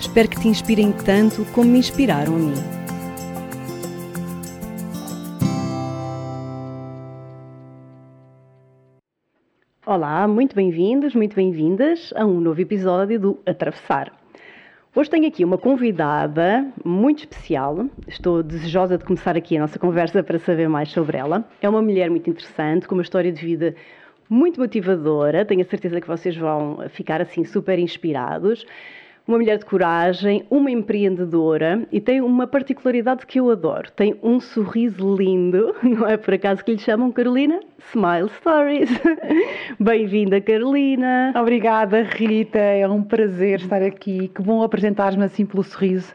Espero que te inspirem tanto como me inspiraram a mim. Olá, muito bem-vindos, muito bem-vindas a um novo episódio do Atravessar. Hoje tenho aqui uma convidada muito especial. Estou desejosa de começar aqui a nossa conversa para saber mais sobre ela. É uma mulher muito interessante, com uma história de vida muito motivadora. Tenho a certeza que vocês vão ficar assim super inspirados uma mulher de coragem, uma empreendedora e tem uma particularidade que eu adoro. Tem um sorriso lindo, não é por acaso que lhe chamam Carolina? Smile Stories. Bem-vinda, Carolina. Obrigada, Rita. É um prazer estar aqui. Que bom apresentar-me assim pelo sorriso.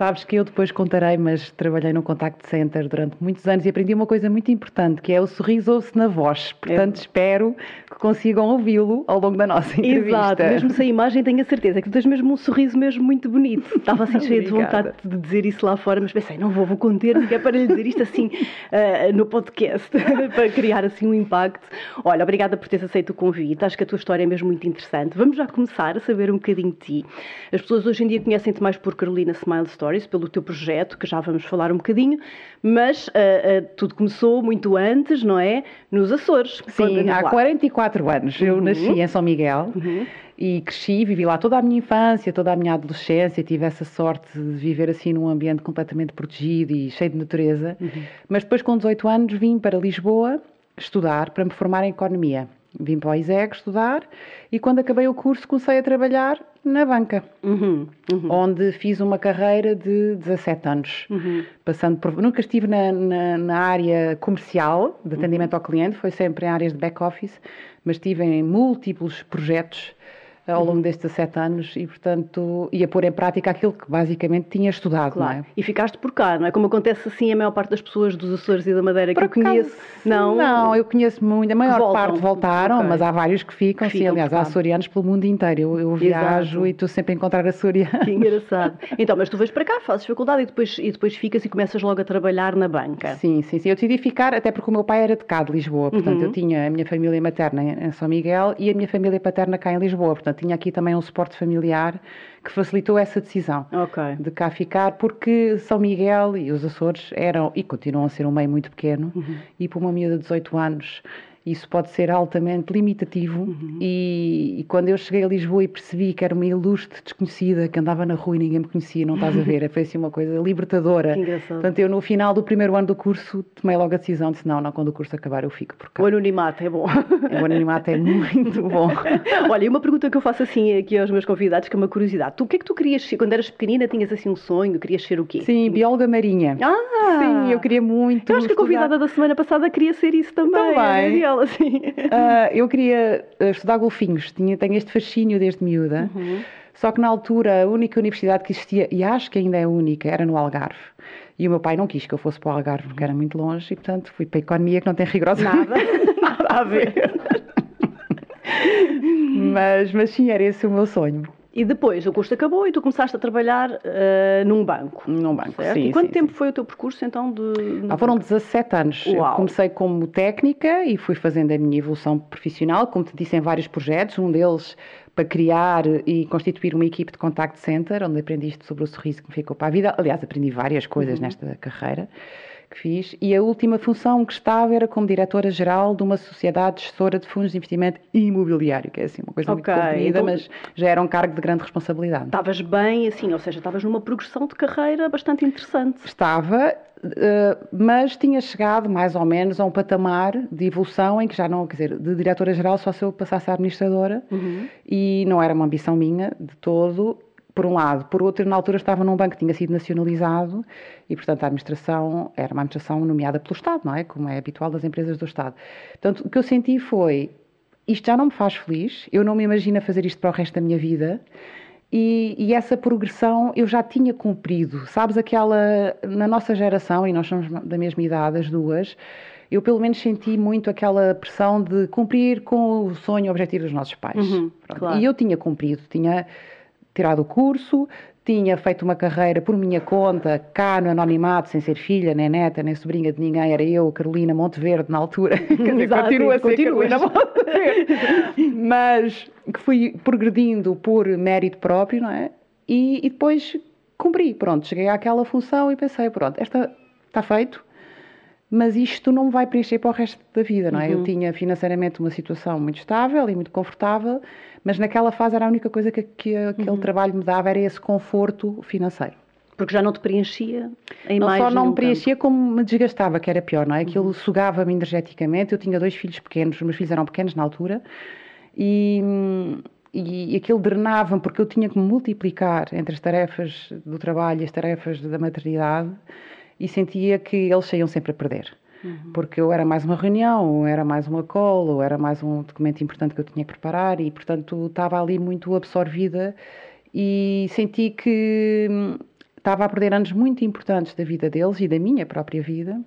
Sabes que eu depois contarei, mas trabalhei no Contact Center durante muitos anos e aprendi uma coisa muito importante, que é o sorriso ouve-se na voz. Portanto, é. espero que consigam ouvi-lo ao longo da nossa entrevista. Exato, mesmo sem imagem tenho a certeza que tu tens mesmo um sorriso mesmo muito bonito. Estava assim cheia de vontade de dizer isso lá fora, mas pensei, não vou, vou conter, que é para lhe dizer isto assim uh, no podcast, para criar assim um impacto. Olha, obrigada por teres aceito o convite, acho que a tua história é mesmo muito interessante. Vamos já começar a saber um bocadinho de ti. As pessoas hoje em dia conhecem-te mais por Carolina Smile Story Stories, pelo teu projeto, que já vamos falar um bocadinho, mas uh, uh, tudo começou muito antes, não é? Nos Açores. Sim, há 44 anos. Eu uhum. nasci em São Miguel. Uhum e cresci, vivi lá toda a minha infância, toda a minha adolescência, tive essa sorte de viver assim num ambiente completamente protegido e cheio de natureza. Uhum. Mas depois, com 18 anos, vim para Lisboa estudar para me formar em economia. Vim para o ISEG estudar e quando acabei o curso comecei a trabalhar na banca, uhum, uhum. onde fiz uma carreira de 17 anos, uhum. passando por... Nunca estive na, na, na área comercial de atendimento ao cliente, foi sempre em áreas de back-office, mas estive em múltiplos projetos ao longo destes 17 anos e, portanto, ia pôr em prática aquilo que basicamente tinha estudado, claro. não é? E ficaste por cá, não é? Como acontece assim a maior parte das pessoas dos Açores e da Madeira por que eu conheço. Não, não, eu conheço muito, a maior voltam. parte voltaram, okay. mas há vários que ficam, que sim, ficam aliás, há açorianos pelo mundo inteiro. Eu, eu viajo Exato. e estou sempre a encontrar açorianos. Que engraçado. Então, mas tu vais para cá, fazes faculdade e depois, e depois ficas e começas logo a trabalhar na banca. Sim, sim, sim. Eu decidi ficar, até porque o meu pai era de cá, de Lisboa, portanto, uhum. eu tinha a minha família materna em São Miguel e a minha família paterna cá em Lisboa, portanto, tinha aqui também um suporte familiar que facilitou essa decisão okay. de cá ficar, porque São Miguel e os Açores eram e continuam a ser um meio muito pequeno, uhum. e por uma miúda de 18 anos isso pode ser altamente limitativo. Uhum. E, e, quando eu cheguei a Lisboa e percebi que era uma ilustre desconhecida que andava na rua e ninguém me conhecia, não estás a ver? Foi assim uma coisa libertadora. Que engraçado. Portanto, eu no final do primeiro ano do curso tomei logo a decisão: disse, não, não, quando o curso acabar eu fico por cá. O anonimato é bom. O anonimato é muito bom. Olha, e uma pergunta que eu faço assim aqui aos meus convidados, que é uma curiosidade: tu o que é que tu querias ser? Quando eras pequenina, tinhas assim um sonho, querias ser o quê? Sim, bióloga marinha. Ah! Sim, eu queria muito. Eu acho que a convidada da semana passada queria ser isso também. Também assim. Uh, eu queria ah, estudar golfinhos, tinha, tenho este fascínio desde miúda. Uhum. Só que na altura a única universidade que existia, e acho que ainda é a única, era no Algarve. E o meu pai não quis que eu fosse para o Algarve porque era muito longe e, portanto, fui para a economia que não tem rigorosamente nada, nada a ver. mas, mas sim, era esse o meu sonho. E depois o curso acabou e tu começaste a trabalhar uh, num banco. Num banco, certo? sim. E quanto sim, tempo sim. foi o teu percurso então de. Ah, foram 17 anos. Uau. Eu comecei como técnica e fui fazendo a minha evolução profissional, como te disse, em vários projetos. Um deles para criar e constituir uma equipe de contact center, onde aprendi sobre o sorriso que me ficou para a vida. Aliás, aprendi várias coisas uhum. nesta carreira que fiz, e a última função que estava era como diretora-geral de uma sociedade gestora de fundos de investimento imobiliário, que é assim uma coisa okay, muito comprida, então, mas já era um cargo de grande responsabilidade. Estavas bem, assim, ou seja, estavas numa progressão de carreira bastante interessante. Estava, Uh, mas tinha chegado mais ou menos a um patamar de evolução em que já não, quer dizer, de diretora-geral só se eu passasse a administradora uhum. e não era uma ambição minha de todo por um lado. Por outro, na altura estava num banco que tinha sido nacionalizado e, portanto, a administração era uma administração nomeada pelo Estado, não é? Como é habitual das empresas do Estado. Portanto, o que eu senti foi: isto já não me faz feliz, eu não me imagino fazer isto para o resto da minha vida E, e, essa progressão eu já tinha cumprido. Sabes, aquela. Na nossa geração, e nós somos da mesma idade, as duas, eu pelo menos senti muito aquela pressão de cumprir com o sonho o objetivo dos nossos pais. Uhum, claro. E eu tinha cumprido, tinha tirado o curso, tinha feito uma carreira por minha conta, cá no anonimato, sem ser filha, nem neta, nem sobrinha de ninguém, era eu, Carolina Monteverde, na altura. Quer dizer, Exato, continua a ser. Carolina Monteverde. Mas que fui progredindo por mérito próprio, não é? E, e depois cumpri, pronto, cheguei àquela função e pensei, pronto, esta está feito, mas isto não me vai preencher para o resto da vida, não é? Uhum. Eu tinha financeiramente uma situação muito estável e muito confortável, mas naquela fase era a única coisa que, que aquele Uhum. trabalho me dava, era esse conforto financeiro. Porque já não te preenchia em Não mais só não me preenchia, como me desgastava, que era pior, não é? Aquilo Uhum. sugava-me energeticamente. Eu tinha dois filhos pequenos, os meus filhos eram pequenos na altura, e, e aquilo drenava-me, porque eu tinha que me multiplicar entre as tarefas do trabalho e as tarefas da maternidade, e sentia que eles saíam sempre a perder. Uhum. Porque eu era mais uma reunião, ou era mais uma call, ou era mais um documento importante que eu tinha que preparar, e portanto estava ali muito absorvida e senti que hum, estava a perder anos muito importantes da vida deles e da minha própria vida.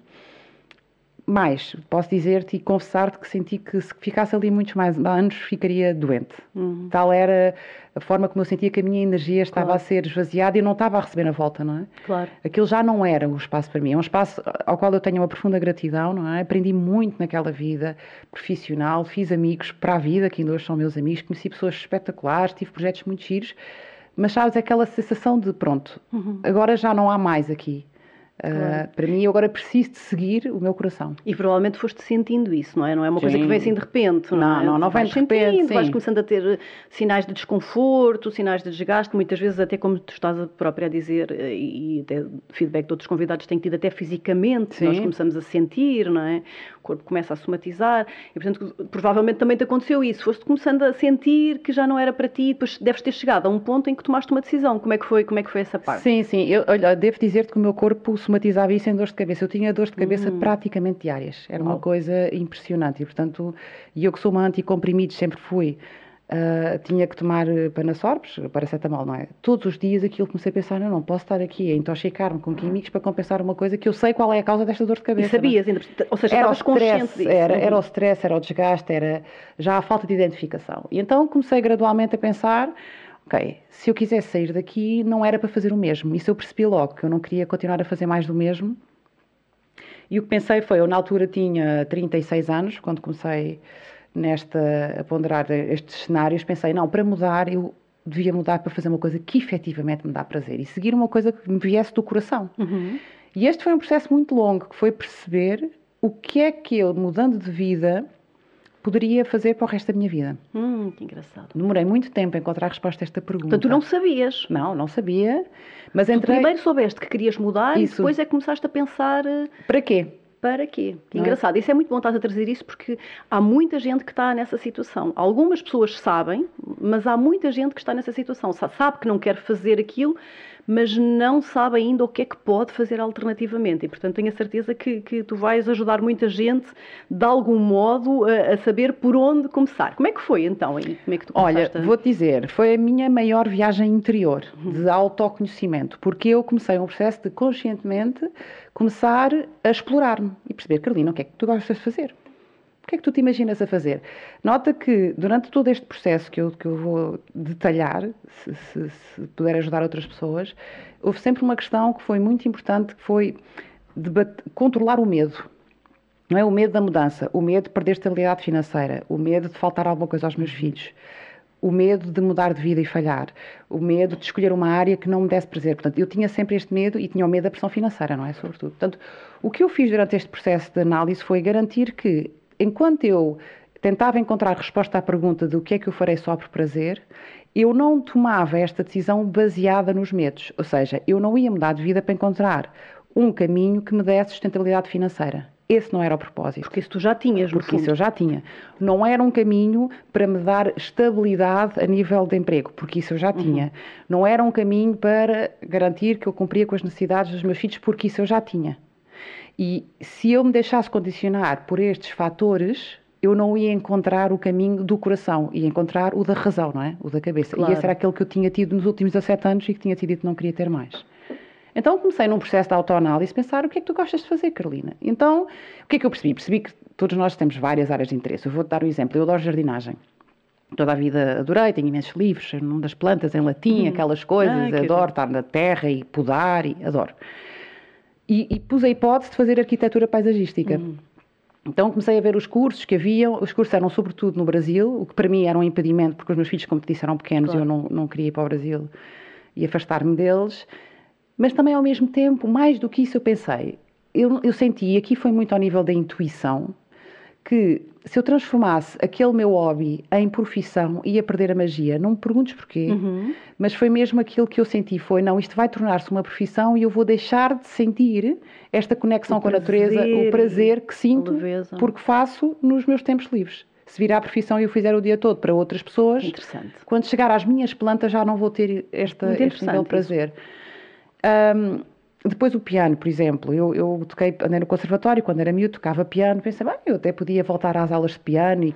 Mais, posso dizer-te e confessar-te que senti que se ficasse ali muitos mais anos ficaria doente. Uhum. Tal era a forma como eu sentia que a minha energia estava Claro. a ser esvaziada e eu não estava a receber na volta, não é? Claro. Aquilo já não era o espaço para mim, é um espaço ao qual eu tenho uma profunda gratidão, não é? Aprendi muito naquela vida profissional, fiz amigos para a vida, que ainda hoje são meus amigos, conheci pessoas espetaculares, tive projetos muito giros, mas sabes, aquela sensação de pronto, Uhum. agora já não há mais aqui. Uh, Claro. para mim, eu agora preciso de seguir o meu coração. E provavelmente foste sentindo isso, não é? Não é uma coisa Sim. que vem assim de repente, não, Não, é? não, não vem de repente, sentindo, sim. Vais começando a ter sinais de desconforto, sinais de desgaste, muitas vezes até como tu estás a própria a dizer, eh, e até feedback de outros convidados tem tido até fisicamente, Sim. nós começamos a sentir, não é? O corpo começa a somatizar e, portanto, provavelmente também te aconteceu isso. Foste começando a sentir que já não era para ti, depois deves ter chegado a um ponto em que tomaste uma decisão. Como é que foi, como é que foi essa parte? Sim, sim. Eu, olha, devo dizer-te que o meu corpo somatizava isso em dores de cabeça. Eu tinha dores de cabeça Hum. praticamente diárias. Era uma coisa impressionante. E, portanto, e eu que sou uma anticomprimidos, sempre fui, ah, tinha que tomar eh, panasorbes, paracetamol, não é? Todos os dias aquilo comecei a pensar, não, não posso estar aqui a intoxicar-me com químicos para compensar uma coisa que eu sei qual é a causa desta dor de E cabeça. não é? sabias, ainda, ou seja, Era o consciente stress, disso. era, Uhum. era o stress, era o desgaste, era já a falta de identificação. E então comecei gradualmente a pensar, ok, se eu quisesse sair daqui, não era para fazer o mesmo. Isso eu percebi logo, que eu não queria continuar a fazer mais do mesmo. E o que pensei foi, eu na altura tinha 36 anos, quando comecei nesta, a ponderar estes cenários, pensei, não, para mudar, eu devia mudar para fazer uma coisa que efetivamente me dá prazer e seguir uma coisa que me viesse do coração. Uhum. E este foi um processo muito longo, que foi perceber o que é que eu, mudando de vida, poderia fazer para o resto da minha vida. Hum, que engraçado. Demorei muito tempo a encontrar a resposta a esta pergunta. Portanto, tu não sabias. Não, não sabia, mas Tu entrei... primeiro soubeste que querias mudar e Isso. depois é que começaste a pensar eh, Para quê? para quê? Que é? engraçado. Isso é muito bom estás a trazer isso porque há muita gente que está nessa situação. Algumas pessoas sabem, mas há muita gente que está nessa situação. Sa- Sabe que não quer fazer aquilo, mas não sabe ainda o que é que pode fazer alternativamente. E, portanto, tenho a certeza que, que tu vais ajudar muita gente, de algum modo, a, a saber por onde começar. Como é que foi, então? E como é que tu Olha, a... vou-te dizer, foi a minha maior viagem interior de autoconhecimento, porque eu comecei um processo de conscientemente começar a explorar-me e perceber, Carolina, o que é que tu gostas de fazer? Que é que tu te imaginas a fazer? Nota que durante todo este processo que eu, que eu vou detalhar, se, se- se puder ajudar outras pessoas, houve sempre uma questão que foi muito importante, que foi controlar o medo. Não é o medo da mudança, o medo de perder estabilidade financeira, o medo de faltar alguma coisa aos meus filhos, o medo de mudar de vida e falhar, o medo de escolher uma área que não me desse prazer. Portanto, eu tinha sempre este medo e tinha o medo da pressão financeira, não é? Sobretudo. Portanto, o que eu fiz durante este processo de análise foi garantir que, enquanto eu tentava encontrar resposta à pergunta do que é que eu farei só por prazer, eu não tomava esta decisão baseada nos medos. Ou seja, eu não ia mudar de vida para encontrar um caminho que me desse sustentabilidade financeira. Esse não era o propósito. Porque isso tu já tinhas, no Porque fundo. isso eu já tinha. Não era um caminho para me dar estabilidade a nível de emprego, porque isso eu já tinha. Não era um caminho para garantir que eu cumpria com as necessidades dos meus filhos, porque isso eu já tinha. E se eu me deixasse condicionar por estes fatores, eu não ia encontrar o caminho do coração, ia encontrar o da razão, não é? O da cabeça. Claro. E esse era aquele que eu tinha tido nos últimos 17 anos e que tinha decidido que não queria ter mais. Então comecei num processo de autoanálise, pensar o que é que tu gostas de fazer, Carolina. Então, o que é que eu percebi? Percebi que todos nós temos várias áreas de interesse. Eu vou-te dar um exemplo. Eu adoro jardinagem. Toda a vida adorei, tenho imensos livros, num das plantas em latim, aquelas coisas, Ah, adoro estar na terra e podar, e adoro. E, e pus a hipótese de fazer arquitetura paisagística. Então comecei a ver os cursos que haviam, os cursos eram sobretudo no Brasil, o que para mim era um impedimento, porque os meus filhos, como te disse, eram pequenos e Claro. eu não, não queria ir para o Brasil e afastar-me deles. Mas também, ao mesmo tempo, mais do que isso, eu pensei, eu, eu senti, e aqui foi muito ao nível da intuição, que se eu transformasse aquele meu hobby em profissão, ia perder a magia. Não me perguntes porquê, Uhum. mas foi mesmo aquilo que eu senti, foi, não, isto vai tornar-se uma profissão e eu vou deixar de sentir esta conexão O com a natureza, o prazer que sinto, porque faço nos meus tempos livres. Se virar a profissão e eu fizer o dia todo para outras pessoas, quando chegar às minhas plantas já não vou ter esta, este nível de prazer. Ahm, depois o piano, por exemplo, eu, eu toquei, andei no conservatório, quando era miúdo, tocava piano, pensei, bem, eu até podia voltar às aulas de piano e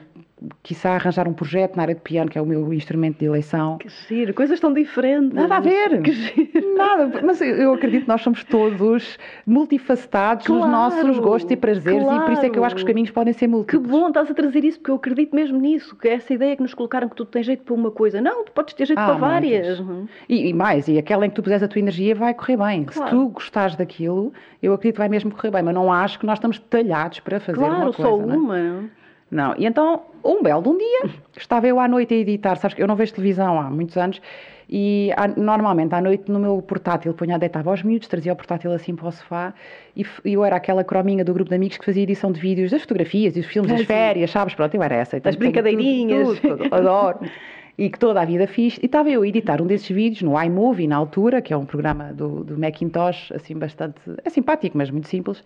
quiçá arranjar um projeto na área de piano, que é o meu instrumento de eleição. Que giro, coisas tão diferentes. Nada a ver. Que giro. Nada, mas eu- acredito que nós somos todos multifacetados nos Claro, nossos gostos e prazeres e por isso é que eu acho que os claro. caminhos podem ser Que múltiplos. bom, estás a trazer isso, porque eu acredito mesmo nisso, que essa ideia que nos colocaram que tu tens jeito para uma coisa. Não, tu podes ter jeito Ah, para várias. Uhum. E, e mais, e aquela em que tu puseres a tua energia vai correr bem. Claro. Se tu gostares daquilo, eu acredito que vai mesmo correr bem, mas não acho que nós estamos talhados para fazer Claro, uma coisa. só não é? Não, e então, um belo de um dia, estava eu à noite a editar, sabes que eu não vejo televisão há muitos anos, e à- normalmente à noite no meu portátil punha, deitava aos miúdos, trazia o portátil assim para o sofá, e eu era aquela crominha do grupo de amigos que fazia edição de vídeos das fotografias e os filmes das férias, sabes? Pronto, eu era essa. Então, Das tudo- tudo- brincadeirinhas. tudo, tudo, adoro. E que toda a vida fiz. E estava eu a editar um desses vídeos no iMovie, na altura, que é um programa do, do Macintosh, assim, bastante... É simpático, mas muito simples.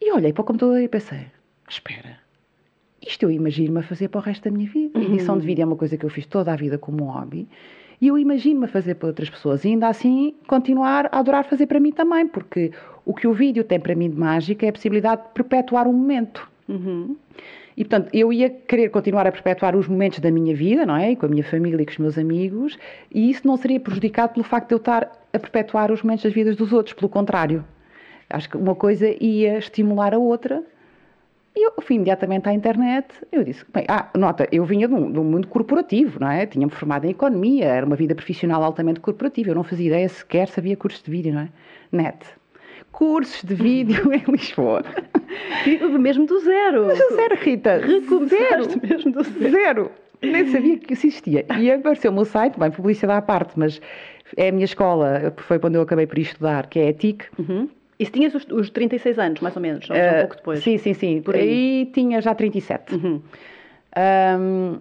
E olhei para o computador e pensei, espera, isto eu imagino-me a fazer para o resto da minha vida. Edição de vídeo é uma coisa que eu fiz toda a vida como um hobby. E eu imagino-me a fazer para outras pessoas e ainda assim continuar a adorar fazer para mim também, porque o que o vídeo tem para mim de mágica é a possibilidade de perpetuar um momento. Uhum. E, portanto, eu ia querer continuar a perpetuar os momentos da minha vida, não é? E com a minha família e com os meus amigos, e isso não seria prejudicado pelo facto de eu estar a perpetuar os momentos das vidas dos outros, pelo contrário. Acho que uma coisa ia estimular a outra. E eu fui imediatamente à internet. Eu disse: bem, ah, nota, eu vinha de um, de um mundo corporativo, não é? Tinha-me formado em economia, era uma vida profissional altamente corporativa. Eu não fazia ideia sequer se havia cursos de vídeo, não é? Net. Cursos de vídeo em Lisboa. Mesmo do zero. Zero, Rita. Recomeçaste Zero. mesmo do zero. Zero. Nem sabia que isso existia. E apareceu-me o site, bem, publicidade à parte, mas é a minha escola, foi quando eu acabei por estudar, que é a ETIC. Uhum. Isso tinhas os, os 36 anos, mais ou menos, ou um Eh, pouco depois. Sim, sim, sim. Por aí. aí tinha já 37. Uhum. Ahm,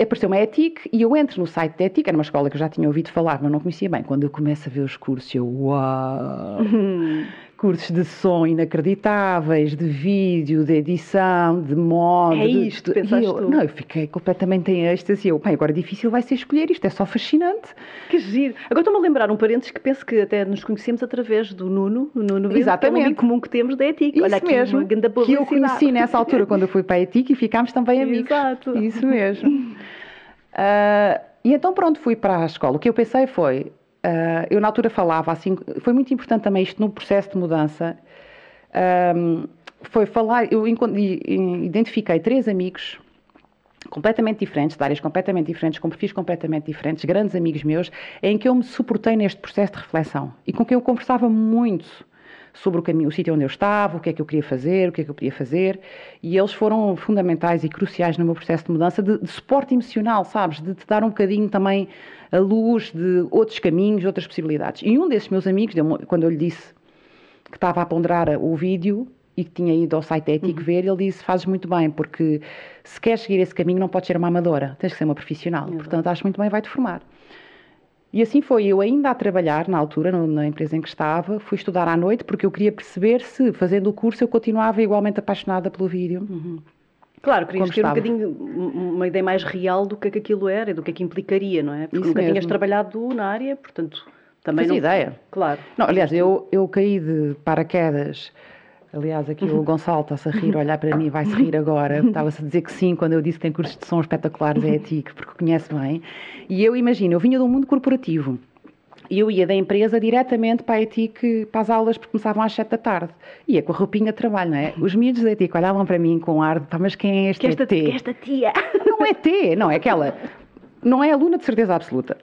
Apareceu-me a ETIC e eu entro no site da ETIC, era uma escola que eu já tinha ouvido falar, mas não conhecia bem. Quando eu começo a ver os cursos, eu, uau! Uhum. Cursos de som inacreditáveis, de vídeo, de edição, de moda. É isto, de- pensaste eu, tu? Não, eu fiquei completamente em êxtase. Eu, bem, agora difícil vai ser escolher isto, é só fascinante. Que giro. Agora estou-me a lembrar um parênteses que penso que até nos conhecemos através do Nuno, o Nuno Bento, que é um Exatamente. comum que temos da ETIC. Isso Olha aqui mesmo, uma grande que eu conheci nessa altura quando eu fui para a ETIC e ficámos também amigos. Exato. Isso mesmo. Ah, e então pronto, fui para a escola. O que eu pensei foi, ah, eu na altura falava assim, foi muito importante também isto no processo de mudança, ahm, foi falar, eu identifiquei três amigos completamente diferentes, de áreas completamente diferentes, com perfis completamente diferentes, grandes amigos meus, em que eu me suportei neste processo de reflexão e com quem eu conversava muito sobre o caminho, o sítio onde eu estava, o que é que eu queria fazer, o que é que eu podia fazer, e eles foram fundamentais e cruciais no meu processo de mudança, de, de suporte emocional, sabes, de te dar um bocadinho também a luz de outros caminhos, outras possibilidades. E um desses meus amigos, quando eu lhe disse que estava a ponderar o vídeo e que tinha ido ao site da ETIC ver, ele disse: Fazes muito bem, porque se queres seguir esse caminho, não podes ser uma amadora, tens que ser uma profissional. Portanto, acho muito bem, vai-te formar. E assim foi, eu ainda a trabalhar na altura, na empresa em que estava, fui estudar à noite porque eu queria perceber se, fazendo o curso, eu continuava igualmente apaixonada pelo vídeo. Claro, querias ter um bocadinho um- uma ideia mais real do que é que aquilo era e do que é que implicaria, não é? Porque Isso nunca tinhas mesmo. trabalhado na área, portanto, também Fazia não... ideia. Claro. Não, aliás, eu, eu caí de paraquedas Aliás, aqui o Gonçalo está-se a rir, olhar para mim, vai-se rir agora. Estava-se a dizer que sim, quando eu disse que tem cursos de som espetaculares, é a TIC, porque conhece bem. E eu imagino, eu vinha de um mundo corporativo. E eu ia da empresa diretamente para a ETIC, para as aulas, porque começavam às 7 da tarde. Ia com a roupinha de trabalho, não é? Os miúdos da ETIC olhavam para mim com ar de, pá, mas quem é este que esta, ET? Que esta tia? Não é T, não, é aquela. Não é aluna de certeza absoluta.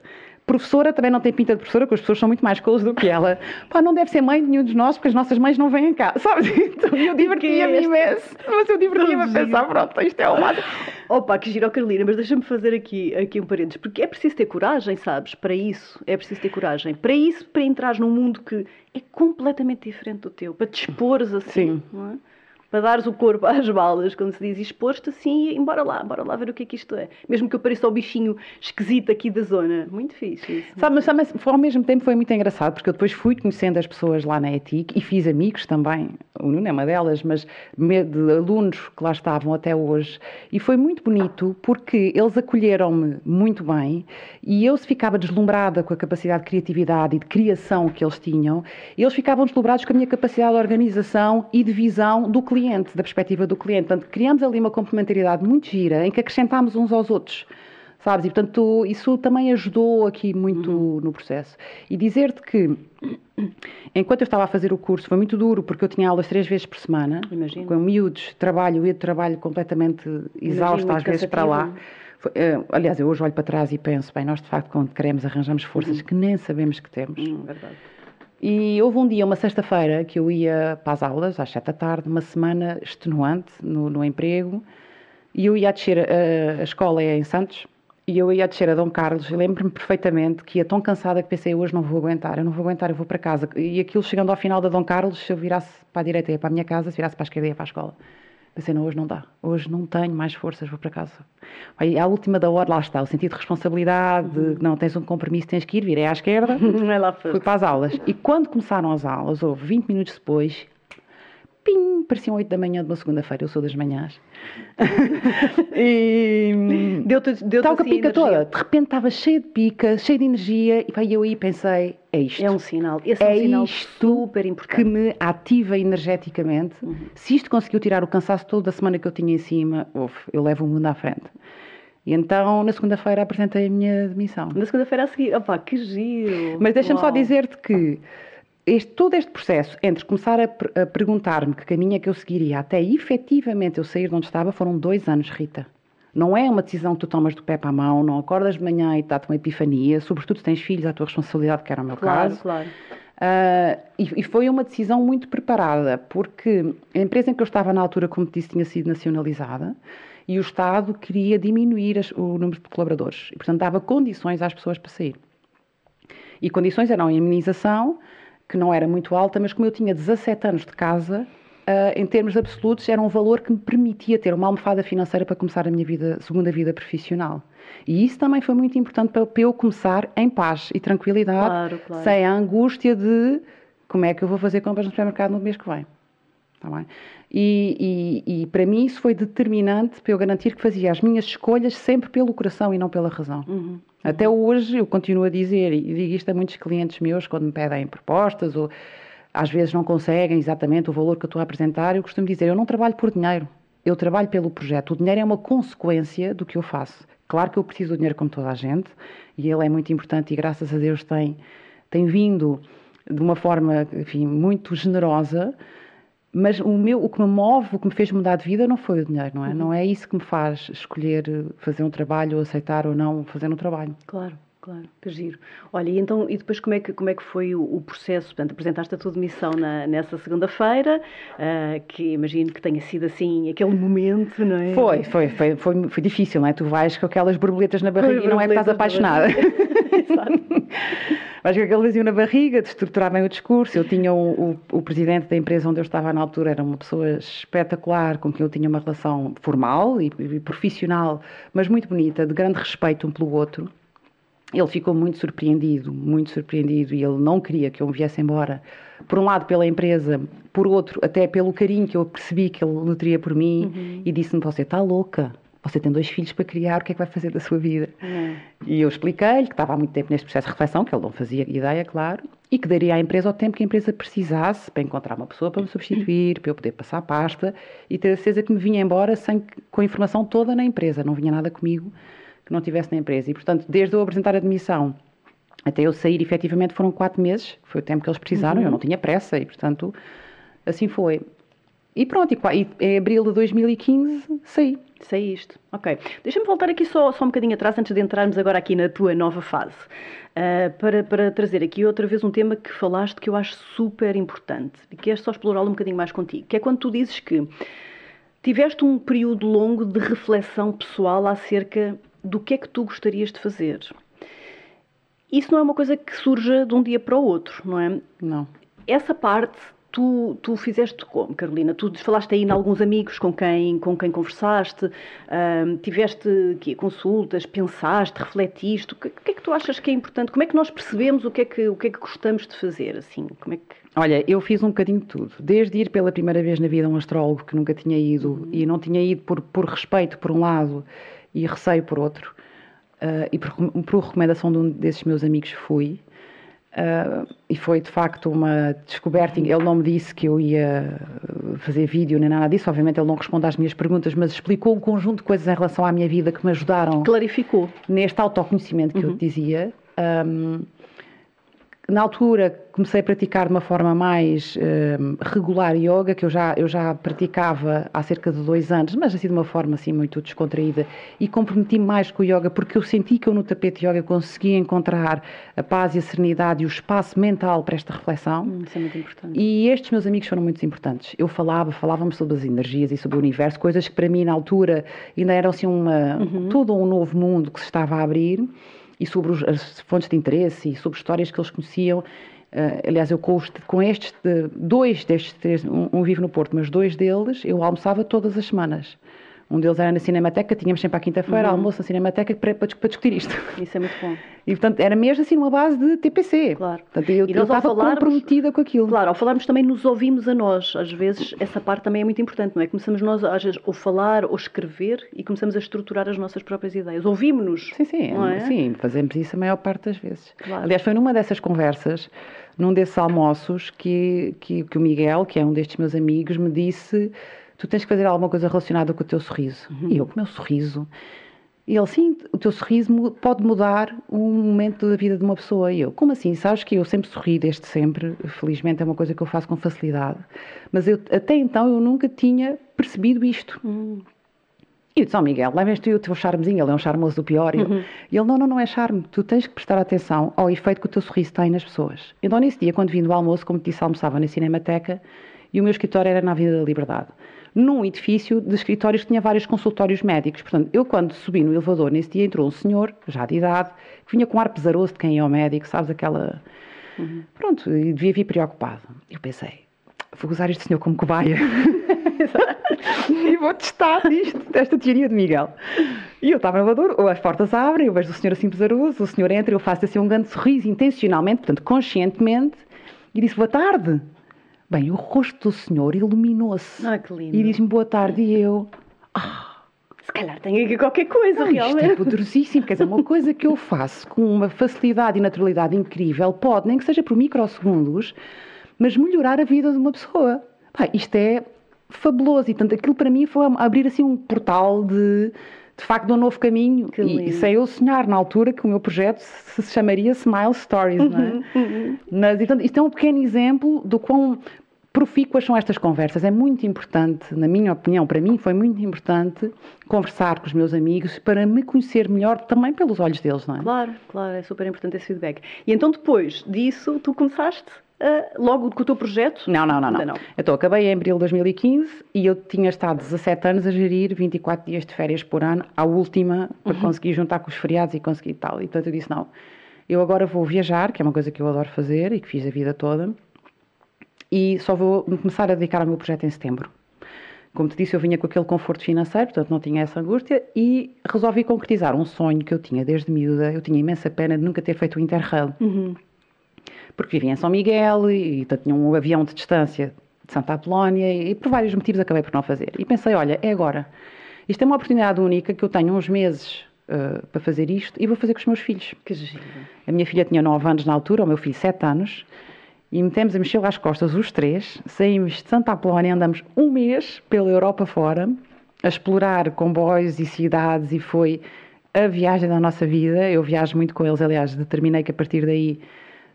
Professora também não tem pinta de professora, porque as pessoas são muito mais colas do que ela. Pá, não deve ser mãe de nenhum de nós, porque as nossas mães não vêm cá. Sabes? Então eu divertia-me é imenso. Mas eu divertia-me a pensar, pronto, isto é o máximo. Opa, que giro, Carolina, mas deixa-me fazer aqui, aqui um parênteses, porque é preciso ter coragem, sabes? Para isso, é preciso ter coragem. Para isso, para entrar num mundo que é completamente diferente do teu, para te expores assim, Sim. não é? Para dares o corpo às balas, quando se diz, e expor-te assim, e bora lá, bora lá ver o que é que isto é. Mesmo que eu pareça o bichinho esquisito aqui da zona. Muito fixe isso. Sabe, mas, sabe, ao mesmo tempo foi muito engraçado, porque eu depois fui conhecendo as pessoas lá na ETIC e fiz amigos também, o Nuno é uma delas, mas de alunos que lá estavam até hoje, e foi muito bonito porque eles acolheram-me muito bem e eu se ficava deslumbrada com a capacidade de criatividade e de criação que eles tinham, eles ficavam deslumbrados com a minha capacidade de organização e de visão do cliente cliente, da perspectiva do cliente. Portanto, criamos ali uma complementaridade muito gira em que acrescentámos uns aos outros. Sabes? E, portanto, isso também ajudou aqui muito uhum. no processo. E dizer-te que, enquanto eu estava a fazer o curso, foi muito duro, porque eu tinha aulas três vezes por semana, Imagino. com miúdos, trabalho, de trabalho completamente exausta, às vezes, para lá. Uh, aliás, eu hoje olho para trás e penso, bem, nós de facto, quando queremos, arranjamos forças uhum. que nem sabemos que temos. Uhum, verdade. E houve um dia, uma sexta-feira, que eu ia para as aulas, às sete da tarde, uma semana extenuante no, no emprego, e eu ia descer, a, a escola é em Santos, e eu ia descer a Dom Carlos, e lembro-me perfeitamente que ia tão cansada que pensei, hoje não vou aguentar, eu não vou aguentar, eu vou para casa. E aquilo chegando ao final da Dom Carlos, se eu virasse para a direita ia para a minha casa, se virasse para a esquerda ia para a escola. Pensei, não, hoje não dá, hoje não tenho mais forças, vou para casa. Aí, à última da hora, lá está, o sentido de responsabilidade, uhum. não, tens um compromisso, tens que ir, virei à esquerda, é lá fui para as aulas. E quando começaram as aulas, houve 20 minutos depois, pim, pareciam 8 da manhã de uma segunda-feira, eu sou das manhãs. e deu-te deu estava com a assim pica energia. toda. De repente estava cheia de pica, cheia de energia, e vai eu aí pensei, é isto. É um sinal. Esse é, é um sinal isto super importante. que me ativa energeticamente. Uhum. Se isto conseguiu tirar o cansaço todo da semana que eu tinha em cima, uf, eu levo o mundo à frente. E então, na segunda-feira, apresentei a minha demissão. Na segunda-feira a seguir, opá, que giro! Mas deixa-me só dizer-te que este, todo este processo, entre começar a, a perguntar-me que caminho é que eu seguiria, até efetivamente eu sair de onde estava, foram dois anos, Rita. Não é uma decisão que tu tomas do pé para a mão, não acordas de manhã e dá-te uma epifania, sobretudo se tens filhos, a tua responsabilidade, que era o meu Claro, caso. claro. Uh, e, e, foi uma decisão muito preparada, porque a empresa em que eu estava na altura, como te disse, tinha sido nacionalizada e o Estado queria diminuir as, o número de colaboradores e, portanto, dava condições às pessoas para sair. E condições eram a imunização, que não era muito alta, mas como eu tinha 17 anos de casa, uh, em termos absolutos, era um valor que me permitia ter uma almofada financeira para começar a minha vida, segunda vida profissional. E isso também foi muito importante para, para eu começar em paz e tranquilidade, Claro, claro. sem a angústia de como é que eu vou fazer compras no supermercado no mês que vem. Tá bem? E, e, e para mim isso foi determinante para eu garantir que fazia as minhas escolhas sempre pelo coração e não pela razão. Uhum. Até hoje eu continuo a dizer, e digo isto a muitos clientes meus quando me pedem propostas ou às vezes não conseguem exatamente o valor que eu estou a apresentar, eu costumo dizer, eu não trabalho por dinheiro, eu trabalho pelo projeto. O dinheiro é uma consequência do que eu faço. Claro que eu preciso do dinheiro como toda a gente, e ele é muito importante e graças a Deus tem, tem vindo de uma forma, enfim, muito generosa, mas o, meu, o que me move, o que me fez mudar de vida não foi o dinheiro, não é? Uhum. Não é isso que me faz escolher fazer um trabalho, ou aceitar ou não fazer um trabalho. Claro, claro, que giro. Olha, e então, e depois como é que, como é que foi o, o processo? Portanto, apresentaste a tua demissão na, nessa segunda-feira, uh, que imagino que tenha sido assim, aquele momento, não é? Foi, foi, foi, foi, foi difícil, não é? Tu vais com aquelas borboletas na barriga e não é que estás apaixonada. Exato. Mas com aquele vazio na barriga, de estruturar bem o discurso. Eu tinha o, o, o, presidente da empresa onde eu estava na altura, era uma pessoa espetacular, com quem eu tinha uma relação formal e, e profissional, mas muito bonita, de grande respeito um pelo outro. Ele ficou muito surpreendido, muito surpreendido, e ele não queria que eu me viesse embora. Por um lado, pela empresa, por outro, até pelo carinho que eu percebi que ele nutria por mim, uhum. e disse-me: Você está louca, você tem dois filhos para criar, o que é que vai fazer da sua vida? E eu expliquei-lhe que estava há muito tempo neste processo de reflexão, que ele não fazia ideia, claro, e que daria à empresa o tempo que a empresa precisasse para encontrar uma pessoa para me substituir, para eu poder passar a pasta e ter a certeza que me vinha embora sem, com a informação toda na empresa, não vinha nada comigo que não tivesse na empresa. E, portanto, desde eu apresentar a admissão até eu sair, efetivamente, foram quatro meses, foi o tempo que eles precisaram, uhum. eu não tinha pressa e, portanto, assim foi. E pronto, e, em abril de 2015 saí. Saíste, ok. Deixa-me voltar aqui só, só um bocadinho atrás, antes de entrarmos agora aqui na tua nova fase, uh, para, para trazer aqui outra vez um tema que falaste que eu acho super importante e que é só explorá-lo um bocadinho mais contigo, que é quando tu dizes que tiveste um período longo de reflexão pessoal acerca do que é que tu gostarias de fazer. Isso não é uma coisa que surja de um dia para o outro, não é? Não. Essa parte Tu, tu fizeste como, Carolina? Tu falaste aí em alguns amigos com quem, com quem conversaste, tiveste aqui, consultas, pensaste, refletiste. O que, que, é que tu achas que é importante? Como é que nós percebemos o que é que, o que, é que gostamos de fazer? Assim, como é que... Olha, eu fiz um bocadinho de tudo. Desde ir pela primeira vez na vida a um astrólogo que nunca tinha ido, uhum. e não tinha ido por, por respeito por um lado e receio por outro, uh, e por, por recomendação de um desses meus amigos fui. Uh, e foi de facto uma descoberta. Ele não me disse que eu ia fazer vídeo nem nada disso, obviamente ele não responde às minhas perguntas, mas explicou um conjunto de coisas em relação à minha vida que me ajudaram. Clarificou. Neste autoconhecimento que uhum. eu te dizia. Um, na altura comecei a praticar de uma forma mais uh, regular yoga, que eu já, eu já praticava há cerca de dois anos, mas assim de uma forma assim muito descontraída, e comprometi-me mais com o yoga porque eu senti que eu no tapete yoga conseguia encontrar a paz e a serenidade e o espaço mental para esta reflexão. Hum, isso é muito importante. E estes meus amigos foram muito importantes. Eu falava, falávamos sobre as energias e sobre o universo, coisas que para mim na altura ainda eram assim uma, uhum. todo um novo mundo que se estava a abrir e sobre os, as fontes de interesse e sobre histórias que eles conheciam. Uh, aliás, eu com, os, com estes, dois destes três, um, um vive no Porto, mas dois deles eu almoçava todas as semanas. Um deles era na Cinemateca, tínhamos sempre à quinta-feira uhum. almoço na Cinemateca para, para, discutir isto. Isso é muito bom. E, portanto, era mesmo assim numa base de TPC. Claro. Portanto, eu, e eu estava falarmos, comprometida com aquilo. Claro, ao falarmos também nos ouvimos a nós. Às vezes, essa parte também é muito importante, não é? Começamos nós, às vezes, ou falar ou escrever e começamos a estruturar as nossas próprias ideias. Ouvimos-nos. Sim, sim. É? Sim, fazemos isso a maior parte das vezes. Claro. Aliás, foi numa dessas conversas, num desses almoços, que, que, que o Miguel, que é um destes meus amigos, me disse tu tens que fazer alguma coisa relacionada com o teu sorriso. Uhum. E eu, com o meu sorriso. E ele, sim, o teu sorriso pode mudar um momento da vida de uma pessoa. E eu, como assim? Sabes que eu sempre sorri desde sempre, felizmente é uma coisa que eu faço com facilidade. Mas eu, até então eu nunca tinha percebido isto. Uhum. E eu disse, oh Miguel, levas tu o teu charmezinho, ele é um charmoso do pior. Uhum. E ele, não, não, não é charme, tu tens que prestar atenção ao efeito que o teu sorriso tem nas pessoas. Então nesse dia, quando vim do almoço, como te disse, almoçava na Cinemateca e o meu escritório era na Avenida da Liberdade num edifício de escritórios que tinha vários consultórios médicos. Portanto, eu quando subi no elevador nesse dia entrou um senhor, já de idade, que vinha com um ar pesaroso de quem é o médico, sabes, aquela... Uhum. Pronto, e devia vir preocupado. Eu pensei, vou usar este senhor como cobaia. e vou testar isto, desta teoria de Miguel. E eu estava no elevador, as portas abrem, eu vejo o senhor assim pesaroso, o senhor entra, eu faço assim um grande sorriso, intencionalmente, portanto, conscientemente, e disse, boa tarde. Bem, o rosto do senhor iluminou-se. Ah, que lindo. E disse-me boa tarde e eu. Ah, se calhar tem aqui qualquer coisa, não, realmente. Isto é poderosíssimo. Quer dizer, uma coisa que eu faço com uma facilidade e naturalidade incrível pode, nem que seja por microsegundos, mas melhorar a vida de uma pessoa. Isto é fabuloso. E, portanto, aquilo para mim foi abrir assim um portal de de facto de um novo caminho. Que e, sem eu sonhar na altura que o meu projeto se, chamaria Smile Stories, não é? Uhum, uhum. Mas, portanto, isto é um pequeno exemplo do quão profícuas são estas conversas. É muito importante, na minha opinião, para mim foi muito importante conversar com os meus amigos para me conhecer melhor também pelos olhos deles, não é? Claro, claro, é super importante esse feedback. E então depois disso, tu começaste uh, logo com o teu projeto? Não, não, não. não. não. Então, acabei em abril de 2015 e eu tinha estado 17 anos a gerir 24 dias de férias por ano, à última, para uhum. conseguir juntar com os feriados e conseguir tal. E portanto eu disse, não, eu agora vou viajar, que é uma coisa que eu adoro fazer e que fiz a vida toda e só vou começar a dedicar ao meu projeto em setembro. Como te disse, eu vinha com aquele conforto financeiro, portanto não tinha essa angústia e resolvi concretizar um sonho que eu tinha desde miúda. Eu tinha imensa pena de nunca ter feito o Interrail. Uhum. Porque vivia em São Miguel e, e tinha um avião de distância de Santa Apolónia e, e por vários motivos acabei por não fazer. E pensei, olha, é agora. Isto é uma oportunidade única que eu tenho uns meses uh, para fazer isto e vou fazer com os meus filhos. Que giro. A minha filha tinha 9 anos na altura, o meu filho 7 anos, e metemos a mexer às costas os três, saímos de Santa Apolónia, andamos um mês pela Europa fora, a explorar comboios e cidades, e foi a viagem da nossa vida. Eu viajo muito com eles, aliás, determinei que a partir daí,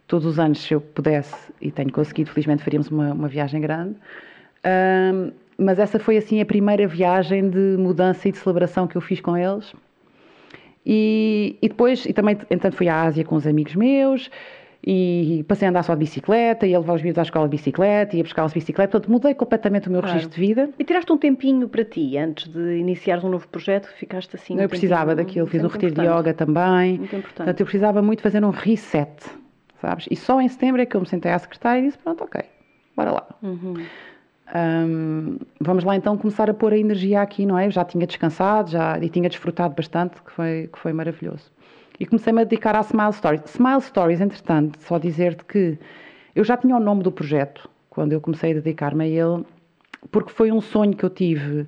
todos os anos, se eu pudesse, e tenho conseguido, felizmente faríamos uma, uma viagem grande. Um, mas essa foi assim a primeira viagem de mudança e de celebração que eu fiz com eles. E, e depois, e também, entanto, fui à Ásia com os amigos meus e passei a andar só de bicicleta, ia levar os miúdos à escola de bicicleta, ia buscar-los de bicicleta, portanto mudei completamente o meu claro. registro de vida. E tiraste um tempinho para ti, antes de iniciares um novo projeto, ficaste assim... Um eu precisava daquilo, fiz um retiro importante. de yoga também, muito importante. portanto eu precisava muito fazer um reset, sabes? E só em setembro é que eu me sentei à secretária e disse, pronto, ok, bora lá. Uhum. Um, vamos lá então começar a pôr a energia aqui, não é? Eu já tinha descansado já, e tinha desfrutado bastante, que foi, que foi maravilhoso. E comecei-me a dedicar à Smile Stories. Smile Stories, entretanto, só dizer-te que eu já tinha o nome do projeto quando eu comecei a dedicar-me a ele, porque foi um sonho que eu tive.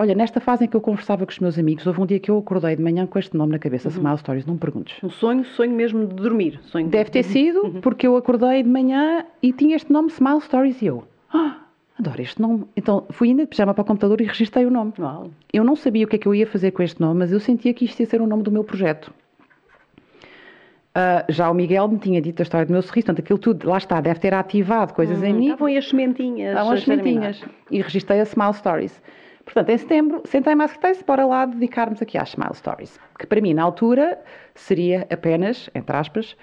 Olha, nesta fase em que eu conversava com os meus amigos, houve um dia que eu acordei de manhã com este nome na cabeça, uhum. Smile Stories, não me perguntes. Um sonho, sonho mesmo de dormir. Sonho Deve ter sido, uhum. porque eu acordei de manhã e tinha este nome Smile Stories e eu. Ah, adoro este nome. Então fui ainda de pijama para o computador e registrei o nome. Uau. Eu não sabia o que é que eu ia fazer com este nome, mas eu sentia que isto ia ser o nome do meu projeto. Uh, já o Miguel me tinha dito a história do meu sorriso, portanto aquilo tudo, lá está, deve ter ativado coisas em uhum. mim. Estavam as sementinhas. Estavam as sementinhas. E registrei a Smile Stories. Portanto, em setembro, sentei-me à secretária bora lá dedicarmos aqui às Smile Stories. Que para mim, na altura, seria apenas, entre aspas,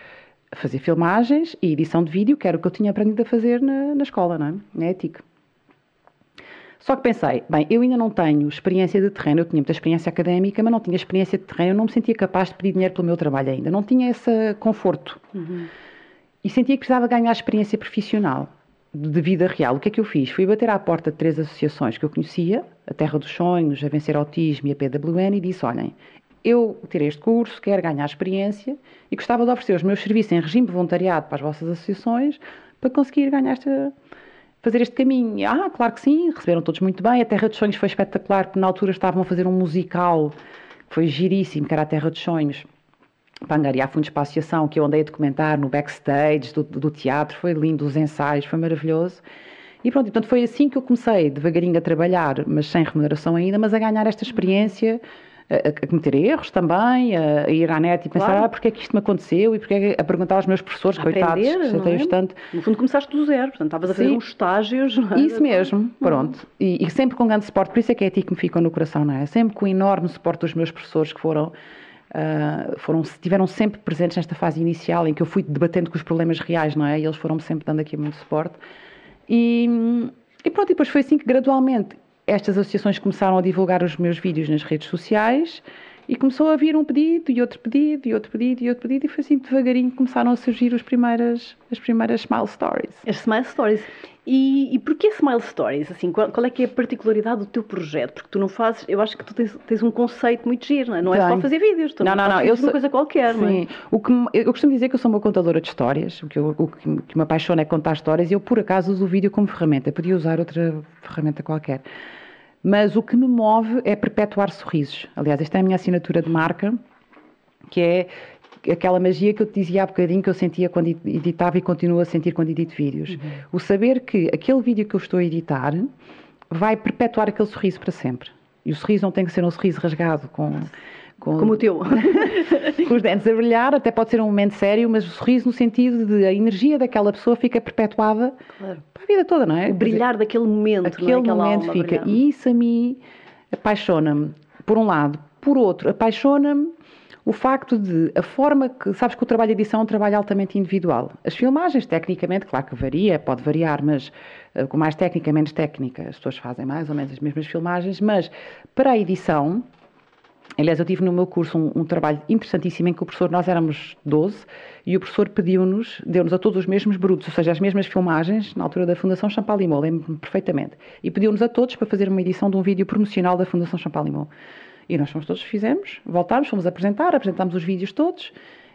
fazer filmagens e edição de vídeo, que era o que eu tinha aprendido a fazer na, na escola, não é? Na ética. Só que pensei, bem, eu ainda não tenho experiência de terreno, eu tinha muita experiência académica, mas não tinha experiência de terreno, eu não me sentia capaz de pedir dinheiro pelo meu trabalho ainda, não tinha esse conforto. Uhum. E sentia que precisava ganhar experiência profissional, de vida real. O que é que eu fiz? Fui bater à porta de três associações que eu conhecia, a Terra dos Sonhos, a Vencer Autismo e a PWN, e disse, olhem, eu tirei este curso, quero ganhar experiência e gostava de oferecer os meus serviços em regime de voluntariado para as vossas associações para conseguir ganhar esta fazer este caminho. Ah, claro que sim, receberam todos muito bem. A Terra dos Sonhos foi espetacular, porque na altura estavam a fazer um musical que foi giríssimo, que era a Terra dos Sonhos, para angariar fundos para a associação, que eu andei a documentar no backstage do, do teatro. Foi lindo, os ensaios, foi maravilhoso. E pronto, portanto, foi assim que eu comecei, devagarinho a trabalhar, mas sem remuneração ainda, mas a ganhar esta experiência a, cometer erros também, a, ir à net e pensar, claro. ah, porque é que isto me aconteceu e porque é que, a perguntar aos meus professores, a coitados, aprender, é? tanto. No fundo começaste do zero, portanto estavas a fazer uns estágios. É? Isso mesmo, uhum. pronto. E, e, sempre com grande suporte, por isso é que é a ti que me ficam no coração, não é? Sempre com o enorme suporte dos meus professores que foram Uh, foram, tiveram sempre presentes nesta fase inicial em que eu fui debatendo com os problemas reais, não é? E eles foram-me sempre dando aqui muito suporte. E, e pronto, e depois foi assim que gradualmente estas associações começaram a divulgar os meus vídeos nas redes sociais e começou a vir um pedido e outro pedido e outro pedido e outro pedido e foi assim devagarinho começaram a surgir as primeiras, as primeiras Smile Stories. As Smile Stories. E, e porquê Smile Stories? Assim, qual, qual, é que é a particularidade do teu projeto? Porque tu não fazes, eu acho que tu tens, tens um conceito muito giro, não é? Não é só fazer vídeos, tu não, não, não, eu sou uma coisa qualquer, sim. não é? O que, eu costumo dizer que eu sou uma contadora de histórias, o que, eu, o que me apaixona é contar histórias e eu por acaso uso o vídeo como ferramenta, eu podia usar outra ferramenta qualquer. Mas o que me move é perpetuar sorrisos. Aliás, esta é a minha assinatura de marca, que é aquela magia que eu te dizia há bocadinho que eu sentia quando editava e continuo a sentir quando edito vídeos. Uhum. O saber que aquele vídeo que eu estou a editar vai perpetuar aquele sorriso para sempre. E o sorriso não tem que ser um sorriso rasgado com com, Como o teu. com os dentes a brilhar, até pode ser um momento sério, mas o sorriso no sentido de a energia daquela pessoa fica perpetuada claro. para a vida toda, não é? O brilhar dizer, daquele momento, aquele não é? momento fica. E isso a mim apaixona-me, por um lado. Por outro, apaixona-me o facto de a forma que. Sabes que o trabalho de edição é um trabalho altamente individual. As filmagens, tecnicamente, claro que varia, pode variar, mas uh, com mais técnica, menos técnica, as pessoas fazem mais ou menos as mesmas filmagens, mas para a edição Aliás, eu tive no meu curso um, um, trabalho interessantíssimo em que o professor, nós éramos 12, e o professor pediu-nos, deu-nos a todos os mesmos brutos, ou seja, as mesmas filmagens, na altura da Fundação Champalimau, lembro-me perfeitamente. E pediu-nos a todos para fazer uma edição de um vídeo promocional da Fundação Champalimau. E nós fomos todos, fizemos, voltámos, fomos apresentar, apresentámos os vídeos todos,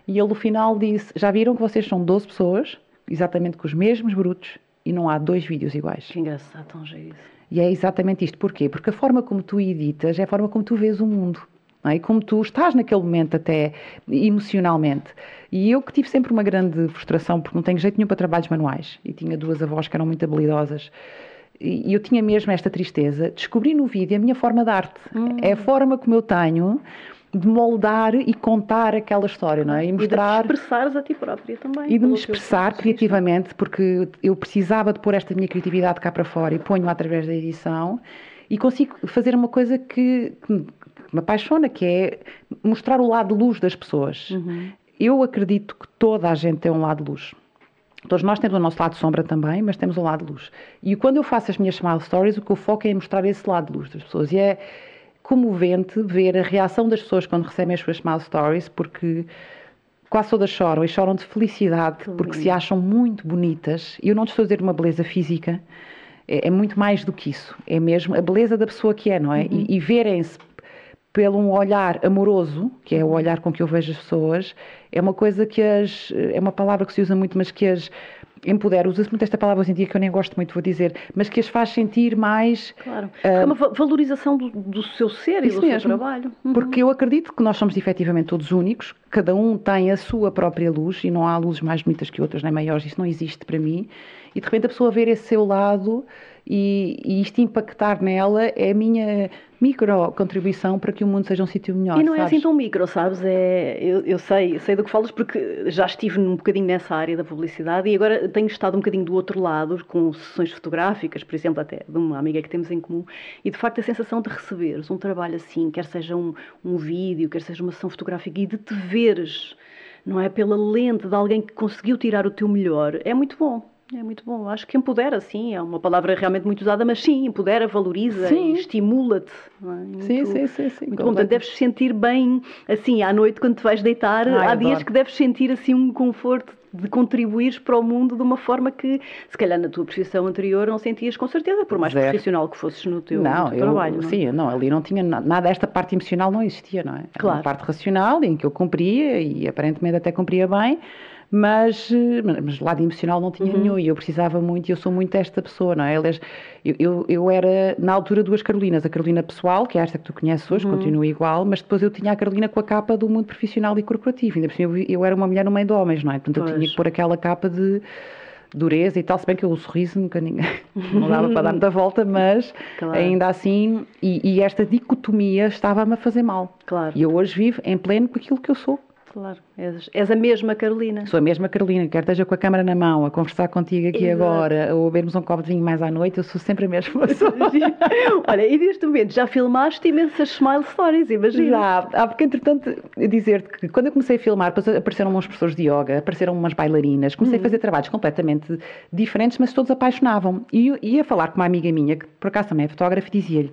e ele no final disse: Já viram que vocês são 12 pessoas, exatamente com os mesmos brutos, e não há dois vídeos iguais. Que engraçado, tão jeito. E é exatamente isto. Porquê? Porque a forma como tu editas é a forma como tu vês o mundo. É? E como tu estás naquele momento até emocionalmente. E eu que tive sempre uma grande frustração, porque não tenho jeito nenhum para trabalhos manuais. E tinha duas avós que eram muito habilidosas. E eu tinha mesmo esta tristeza. Descobri no vídeo a minha forma de arte. Hum. É a forma como eu tenho de moldar e contar aquela história, não é? E mostrar. E de expressares a ti própria também. E de me expressar criativamente, porque eu precisava de pôr esta minha criatividade cá para fora e ponho através da edição e consigo fazer uma coisa que, que me apaixona, que é mostrar o lado de luz das pessoas. Uhum. Eu acredito que toda a gente tem um lado de luz. Todos nós temos o nosso lado sombra também, mas temos um lado de luz. E quando eu faço as minhas smile stories, o que eu foco é mostrar esse lado de luz das pessoas. E é comovente ver a reação das pessoas quando recebem as suas smile stories, porque quase todas choram e choram de felicidade, que porque lindo. se acham muito bonitas. E eu não estou a dizer uma beleza física, é, é, muito mais do que isso. É mesmo a beleza da pessoa que é, não é? Uhum. E, e verem-se pelo um olhar amoroso, que é o olhar com que eu vejo as pessoas, é uma coisa que as. é uma palavra que se usa muito, mas que as empodera, usa-se muito esta palavra hoje em dia que eu nem gosto muito, vou dizer, mas que as faz sentir mais. Claro. Uh, é uma valorização do, do seu ser e do mesmo, seu trabalho. Uhum. Porque eu acredito que nós somos efetivamente todos únicos, cada um tem a sua própria luz e não há luzes mais bonitas que outras, nem maiores, isso não existe para mim. E de repente a pessoa ver esse seu lado e, e isto impactar nela é a minha micro contribuição para que o mundo seja um sítio melhor. E não sabes? é assim tão micro, sabes? É, eu, eu, sei, sei do que falas porque já estive um bocadinho nessa área da publicidade e agora tenho estado um bocadinho do outro lado, com sessões fotográficas, por exemplo, até de uma amiga que temos em comum, e de facto a sensação de receberes um trabalho assim, quer seja um, um vídeo, quer seja uma sessão fotográfica, e de te veres, não é? Pela lente de alguém que conseguiu tirar o teu melhor, é muito bom. É muito bom. Acho que empodera, sim. É uma palavra realmente muito usada, mas sim, empodera, valoriza, estimula-te. É? Sim, sim, sim, sim. Muito bom. Portanto, deves sentir bem, assim, à noite, quando te vais deitar, Ai, há adoro. dias que deves sentir, assim, um conforto de contribuires para o mundo de uma forma que, se calhar, na tua profissão anterior não sentias com certeza, por mais Zero. profissional que fosses no teu, não, no teu eu, trabalho. Não? É? Sim, não, ali não tinha nada, esta parte emocional não existia, não é? Claro. Uma parte racional em que eu cumpria e aparentemente até cumpria bem, mas, mas lado emocional não tinha uhum. nenhum e eu precisava muito e eu sou muito esta pessoa, não é? Aliás, eu, eu, eu, era na altura duas Carolinas, a Carolina pessoal, que é esta que tu conheces hoje, uhum. continua igual, mas depois eu tinha a Carolina com a capa do mundo profissional e corporativo, ainda por cima eu, eu era uma mulher no meio de homens, não é? Portanto pois. eu tinha que pôr aquela capa de dureza e tal, se bem que o sorriso nunca ninguém não dava para dar muita volta, mas claro. ainda assim, e, e esta dicotomia estava-me a fazer mal. Claro. E eu hoje vivo em pleno com aquilo que eu sou. Claro, és, és, a mesma Carolina. Sou a mesma Carolina, quer esteja com a câmara na mão, a conversar contigo aqui Exato. agora, ou bebermos um copo de vinho mais à noite, eu sou sempre a mesma pessoa. Olha, e neste momento já filmaste imensas smile stories, imagina. Já, ah, porque entretanto, dizer-te que quando eu comecei a filmar, apareceram uns professores de yoga, apareceram umas bailarinas, comecei uhum. a fazer trabalhos completamente diferentes, mas todos apaixonavam. E ia falar com uma amiga minha, que por acaso também é fotógrafa, e dizia-lhe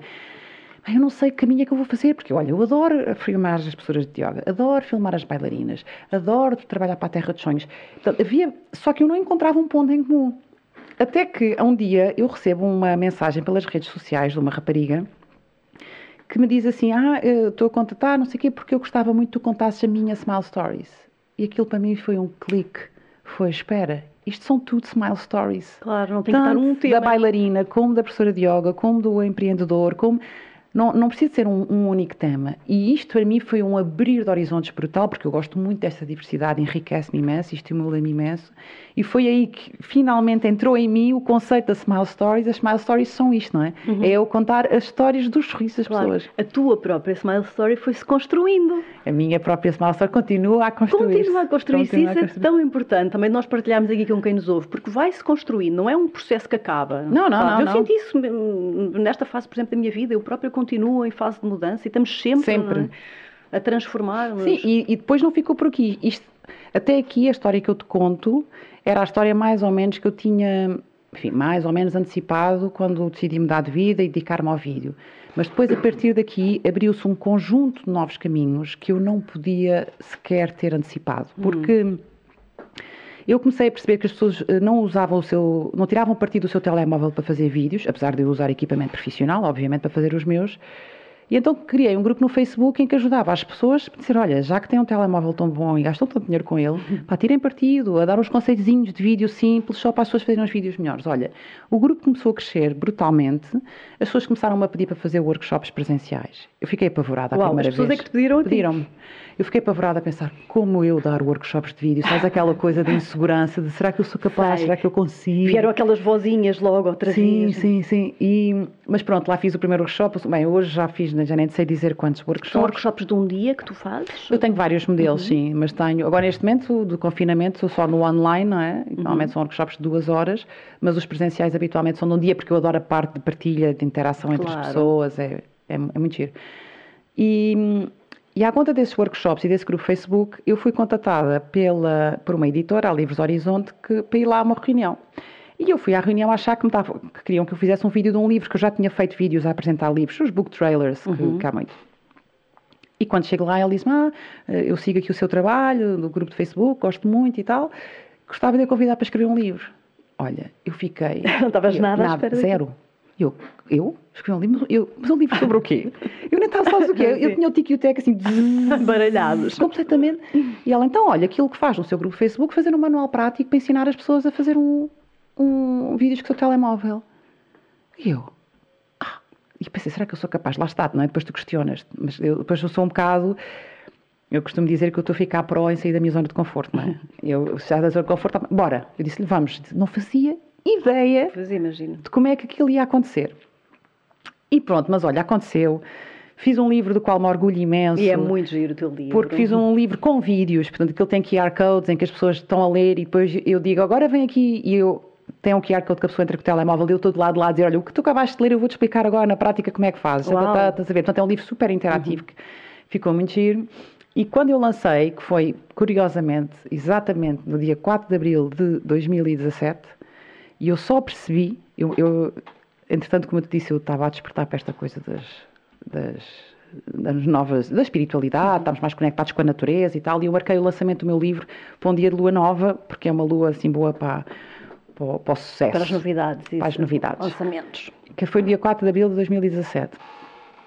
eu não sei que caminho é que eu vou fazer, porque olha, eu adoro filmar as professoras de yoga, adoro filmar as bailarinas, adoro trabalhar para a Terra dos Sonhos. Portanto, havia, só que eu não encontrava um ponto em comum. Até que um dia eu recebo uma mensagem pelas redes sociais de uma rapariga que me diz assim: Ah, estou a contatar, não sei o quê, porque eu gostava muito que tu contasses a minha Smile Stories. E aquilo para mim foi um clique. Foi, espera, isto são tudo smile stories. Claro, não tem Tanto que estar um tema. Da bailarina, como da professora de yoga, como do empreendedor, como não, não precisa ser um, um, único tema. E isto para mim foi um abrir de horizontes brutal, porque eu gosto muito dessa diversidade, enriquece-me imenso e estimula-me imenso. E foi aí que finalmente entrou em mim o conceito da Smile Stories. As Smile Stories são isto, não é? Uhum. É eu contar as histórias dos sorrisos das claro. pessoas. A tua própria Smile Story foi-se construindo. A minha própria Smile Story continua a construir. Continua a construir-se. Isso é tão importante também nós partilharmos aqui com quem nos ouve, porque vai-se construindo, não é um processo que acaba. Não, não, não. Eu não. senti isso nesta fase, por exemplo, da minha vida. Eu própria continuo em fase de mudança e estamos sempre, sempre. É? a transformar-nos. Sim, e, e depois não ficou por aqui. Isto, até aqui a história que eu te conto era a história mais ou menos que eu tinha, enfim, mais ou menos antecipado quando decidi mudar de vida e dedicar-me ao vídeo. Mas depois, a partir daqui, abriu-se um conjunto de novos caminhos que eu não podia sequer ter antecipado. Hum. Porque hum. Eu comecei a perceber que as pessoas eh, não usavam o seu, não tiravam partido do seu telemóvel para fazer vídeos, apesar de eu usar equipamento profissional, obviamente, para fazer os meus. E então criei um grupo no Facebook em que ajudava as pessoas a dizer: olha, já que têm um telemóvel tão bom e gastam tanto dinheiro com ele, para tirem partido, a dar uns conceitozinhos de vídeo simples só para as pessoas fazerem uns vídeos melhores. Olha, o grupo começou a crescer brutalmente, as pessoas começaram a pedir para fazer workshops presenciais. Eu fiquei apavorada a Uau, primeira as pessoas vez. é que te pediram a. Pediram-me. Eu fiquei apavorada a pensar como eu dar workshops de vídeo, sabes aquela coisa de insegurança, de será que eu sou capaz, Sei. será que eu consigo? Vieram aquelas vozinhas logo outra Sim, vez. sim, sim. E, mas pronto, lá fiz o primeiro workshop. Bem, hoje já fiz, já nem sei dizer quantos São workshops. workshops de um dia que tu fazes? Eu tenho vários modelos, Uhum. sim, mas tenho. Agora, neste momento do confinamento, sou só no online, não é? Uhum. Normalmente são workshops de duas horas, mas os presenciais habitualmente são de um dia, porque eu adoro a parte de partilha, de interação entre Claro. as pessoas, é, é, é muito giro. E, e à conta desses workshops e desse grupo Facebook, eu fui contatada pela, por uma editora, a Livros Horizonte, que, para ir lá a uma reunião. E eu fui à reunião achar que, me tava, que queriam que eu fizesse um vídeo de um livro, que eu já tinha feito vídeos a apresentar livros, os book trailers, que, Uhum. que há muito. E quando chego lá, ele disse-me: Ah, eu sigo aqui o seu trabalho, do grupo de Facebook, gosto muito e tal. Gostava de a convidar para escrever um livro. Olha, eu fiquei. Não estavas eu- nada à Zero. Eu, eu? Escrevi um livro, mas eu, mas um livro sobre o quê? Eu nem estava sabes o quê? Eu Sim. tinha o tique e o teco assim, Baralhados. completamente. E ela, então, olha, aquilo que faz no seu grupo Facebook, fazer um manual prático para ensinar as pessoas a fazer um, um vídeos com o seu telemóvel. E eu, ah, e pensei, será que eu sou capaz? Lá está, não é? Depois tu questionas, mas eu, depois eu sou um bocado. Eu costumo dizer que eu estou a ficar pró em sair da minha zona de conforto, não é? Eu saio da zona de conforto, bora. Eu disse-lhe, vamos. Não fazia ideia de como é que aquilo ia acontecer. E pronto, mas olha, aconteceu. Fiz um livro do qual me orgulho imenso. E é muito giro o teu livro. Porque fiz um livro com vídeos, portanto, aquilo tem QR codes em que as pessoas estão a ler e depois eu digo, agora vem aqui e eu tenho um QR code que a pessoa entra com o telemóvel e eu estou de lado de lá a dizer, olha, o que tu acabaste de ler eu vou-te explicar agora na prática como é que fazes. Uhum. Tá, tá, Estás a ver? Portanto, é um livro super interativo que ficou muito giro. E quando eu lancei, que foi, curiosamente, exatamente no dia 4 de abril de 2017, e eu só percebi, eu, eu, entretanto, como eu te disse, eu estava a despertar para esta coisa das, das, das novas, da espiritualidade, estamos mais conectados com a natureza e tal, e eu marquei o lançamento do meu livro para um dia de lua nova, porque é uma lua assim boa para, para, o- para o sucesso. Para as novidades. Para as novidades. Lançamentos. Que foi dia 4 de abril de 2017.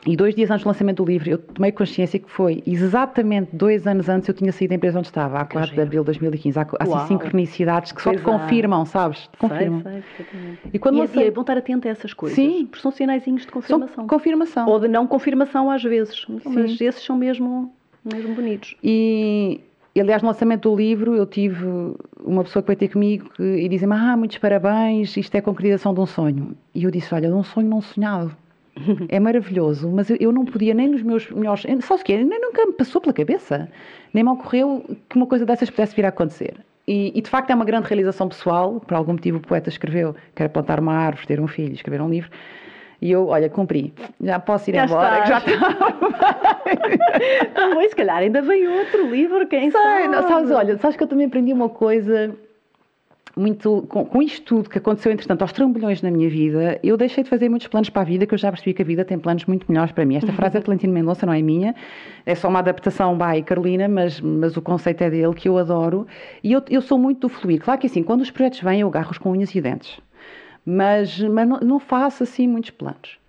E dois dias antes do lançamento do livro, eu tomei consciência que foi exatamente dois anos antes eu tinha saído da empresa onde estava, a 4 de abril de 2015. Há, assim sincronicidades que só te há. confirmam, sabes? Te confirmam. Sei, sei. E quando e, lancei- e é bom estar atento a essas coisas. Sim. Porque são sinaizinhos de São confirmação. confirmação. Ou de não confirmação às vezes. Mas Sim. esses são mesmo, mesmo bonitos. E, e, aliás, no lançamento do livro, eu tive uma pessoa que veio ter comigo que, e dizia-me: Ah, muitos parabéns, isto é a concretização de um sonho. E eu disse: Olha, de um sonho não sonhado. É maravilhoso, mas eu, não podia nem nos meus melhores. Sabes o quê? Nem nunca me passou pela cabeça. Nem me ocorreu que uma coisa dessas pudesse vir a acontecer. E, e, de facto é uma grande realização pessoal. Por algum motivo o poeta escreveu: Quero plantar uma árvore, ter um filho, escrever um livro. E eu, olha, cumpri. Já posso ir Já embora. que Já estás. está. Então, se calhar ainda vem outro livro, quem Sei, sabe? não, sabes, olha, sabes que eu também aprendi uma coisa muito com, com isto tudo que aconteceu, entretanto, aos trambolhões na minha vida, eu deixei de fazer muitos planos para a vida, que eu já percebi que a vida tem planos muito melhores para mim. Esta frase é de Valentino Mendonça, não é minha, é só uma adaptação by Carolina, mas, mas o conceito é dele, que eu adoro, e eu, eu sou muito do fluir. Claro que assim, quando os projetos vêm, eu agarro-os com unhas e dentes, mas, mas não, não faço assim muitos planos.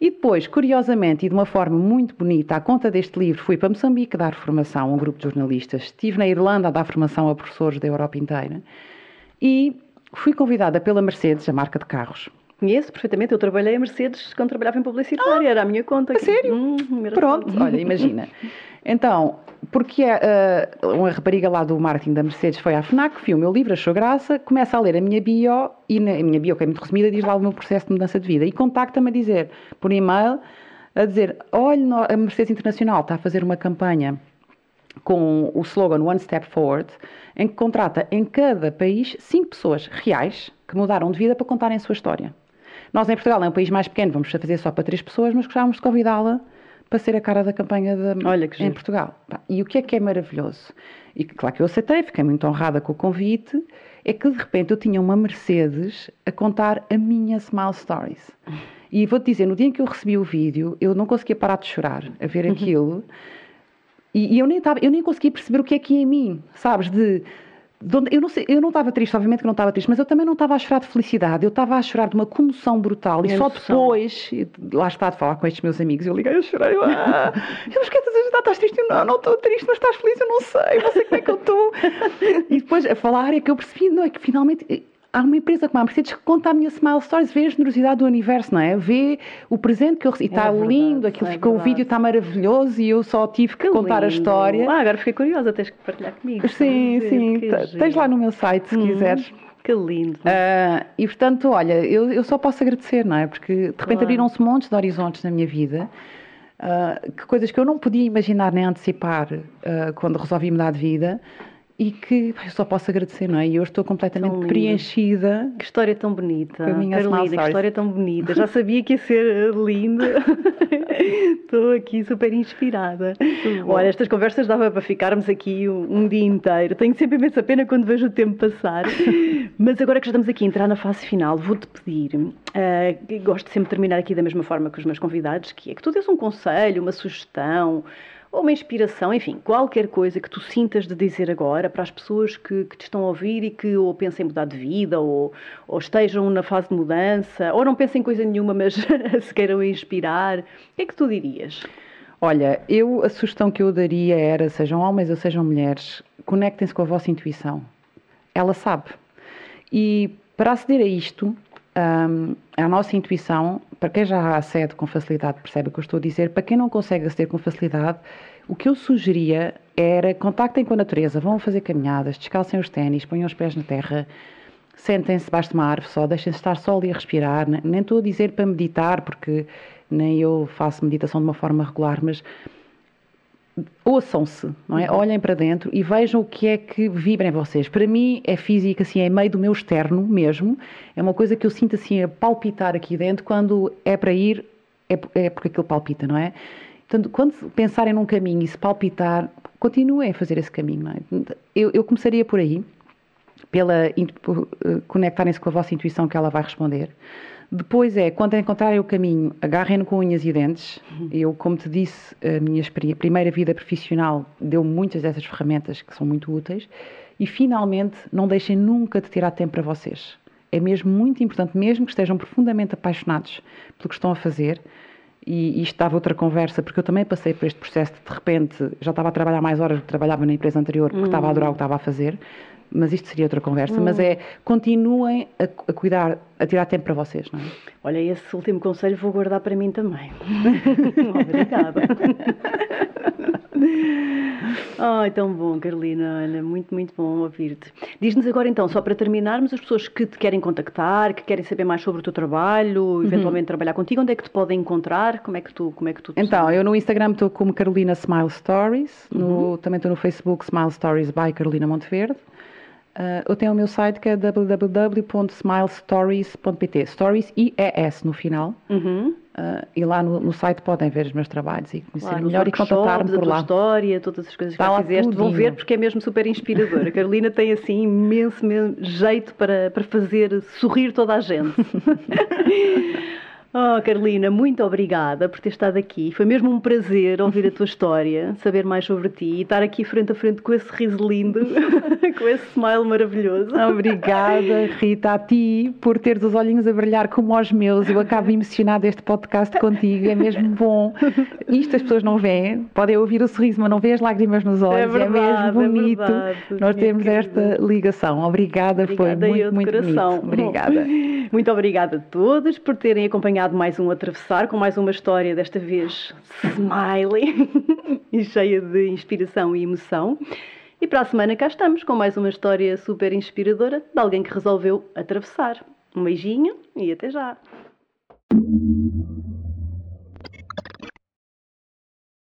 E depois, curiosamente e de uma forma muito bonita, à conta deste livro, fui para Moçambique dar formação a um grupo de jornalistas. Estive na Irlanda a dar formação a professores da Europa inteira. E fui convidada pela Mercedes, a marca de carros. Conheço perfeitamente, eu trabalhei a Mercedes quando trabalhava em publicitária, era a minha conta. a sério? Hum, era Pronto, olha, imagina. Então, porque eh, uma rapariga lá do marketing da Mercedes foi à FNAC, viu o meu livro, achou graça, começa a ler a minha bio, e na a minha bio, que é muito resumida, diz lá o meu processo de mudança de vida. E contacta-me a dizer, por e-mail, a dizer, olha, a Mercedes Internacional está a fazer uma campanha com o slogan One Step Forward, em que contrata em cada país cinco pessoas reais que mudaram de vida para contarem a sua história. Nós em Portugal é um país mais pequeno, vamos fazer só para três pessoas, mas gostávamos de convidá-la para ser a cara da campanha da- Olha que em. Portugal. E o que é que é maravilhoso? E claro que eu aceitei, fiquei muito honrada com o convite, é que de repente eu tinha uma Mercedes a contar a minha Smile Stories. E vou-te dizer, no dia em que eu recebi o vídeo, eu não conseguia parar de chorar a ver aquilo. E, e eu, nem tava, eu nem conseguia perceber o que é que ia em mim, sabes? De eu não sei, eu não estava triste, obviamente que não estava triste, mas eu também não estava a chorar de felicidade, eu estava a chorar de uma comoção brutal e só depois, lá está de falar com estes meus amigos, eu liguei a chorar, eu, ah, eu que estás triste? Eu, não, não estou triste, mas estás feliz, eu não sei, não sei como é que eu estou. e depois a falar é que eu percebi, não é que finalmente há uma empresa como a Mercedes que conta a minha Smile Stories, vê a generosidade do universo, não é? Vê o presente que eu recebi. Está é lindo, aquilo é ficou, o vídeo está maravilhoso e eu só tive que, que contar lindo. a história. Ah, agora fiquei curiosa, tens que partilhar comigo. Sim, sim. Tens lá no meu site se hum, quiseres. Que lindo. Uh, e portanto, olha, eu, eu só posso agradecer, não é? Porque de repente claro. abriram-se montes de horizontes na minha vida. Uh, que coisas que eu não podia imaginar nem antecipar uh, quando resolvi mudar de vida e que eu só posso agradecer, não é? E eu estou completamente preenchida. Que história tão bonita. Carolina, que história tão bonita. Já sabia que ia ser linda. estou aqui super inspirada. Olha, estas conversas dava para ficarmos aqui um, um, dia inteiro. Tenho sempre imensa pena quando vejo o tempo passar. Mas agora que já estamos aqui a entrar na fase final, vou-te pedir. Uh, gosto sempre de terminar aqui da mesma forma que os meus convidados, que é que tu dês um conselho, uma sugestão ou uma inspiração, enfim, qualquer coisa que tu sintas de dizer agora para as pessoas que, que te estão a ouvir e que ou pensem em mudar de vida ou, ou estejam na fase de mudança ou não pensem em coisa nenhuma, mas se queiram inspirar, o que é que tu dirias? Olha, eu a sugestão que eu daria era, sejam homens ou sejam mulheres, conectem-se com a vossa intuição. Ela sabe. E para aceder a isto, um, a nossa intuição, para quem já acede com facilidade, percebe o que eu estou a dizer, para quem não consegue aceder com facilidade, o que eu sugeria era contactem com a natureza, vão fazer caminhadas, descalcem os ténis, ponham os pés na terra, sentem-se debaixo de uma árvore só, deixem-se estar só ali a respirar. Nem estou a dizer para meditar, porque nem eu faço meditação de uma forma regular, mas ouçam-se, não é? Uhum. Olhem para dentro e vejam o que é que vibra em vocês. Para mim é física, assim, é meio do meu externo mesmo. É uma coisa que eu sinto assim a palpitar aqui dentro quando é para ir, é, é porque aquilo palpita, não é? Portanto, quando pensarem num caminho e se palpitar, continuem a fazer esse caminho, não é? Eu, eu começaria por aí, pela por, uh, conectarem-se com a vossa intuição que ela vai responder. Depois é, quando encontrarem o caminho, agarrem-no com unhas e dentes. Uhum. Eu, como te disse, a minha primeira vida profissional deu muitas dessas ferramentas que são muito úteis. E, finalmente, não deixem nunca de tirar tempo para vocês. É mesmo muito importante, mesmo que estejam profundamente apaixonados pelo que estão a fazer, e isto dava outra conversa, porque eu também passei por este processo de, de repente, já estava a trabalhar mais horas do que trabalhava na empresa anterior, porque uhum. estava a adorar o que estava a fazer, mas isto seria outra conversa. Hum. Mas é, continuem a, a, cuidar, a tirar tempo para vocês, não é? Olha, esse último conselho vou guardar para mim também. Obrigada. Ai, tão bom, Carolina. Olha, muito, muito bom ouvir-te. Diz-nos agora então, só para terminarmos, as pessoas que te querem contactar, que querem saber mais sobre o teu trabalho, uhum. eventualmente uhum. trabalhar contigo, onde é que te podem encontrar? Como é que tu, como é que tu Então, sabes? eu no Instagram estou como Carolina Smile Stories, uhum. no, também estou no Facebook Smile Stories by Carolina Monteverde. Uh, eu tenho o meu site que é www.smilestories.pt, Stories e ES no final. Uhum. Uh, e lá no, no, site podem ver os meus trabalhos e conhecer claro, melhor e contatar-me por lá. A história, todas as coisas que já fizeste, vão ver porque é mesmo super inspirador. A Carolina tem assim imenso, imenso jeito para, para fazer sorrir toda a gente. Oh, Carolina, muito obrigada por ter estado aqui. Foi mesmo um prazer ouvir a tua história, saber mais sobre ti e estar aqui frente a frente com esse riso lindo, com esse smile maravilhoso. Obrigada, Rita, a ti por teres os olhinhos a brilhar como os meus. Eu acabo emocionada este podcast contigo, é mesmo bom. Isto as pessoas não veem, podem ouvir o sorriso, mas não veem as lágrimas nos olhos. É, verdade, é mesmo bonito. É verdade, Nós temos querida. esta ligação. Obrigada, obrigada foi muito, muito coração. bonito. Obrigada. Muito obrigada a todos por terem acompanhado mais um Atravessar, com mais uma história, desta vez smiley e cheia de inspiração e emoção. E para a semana cá estamos com mais uma história super inspiradora de alguém que resolveu atravessar. Um beijinho e até já!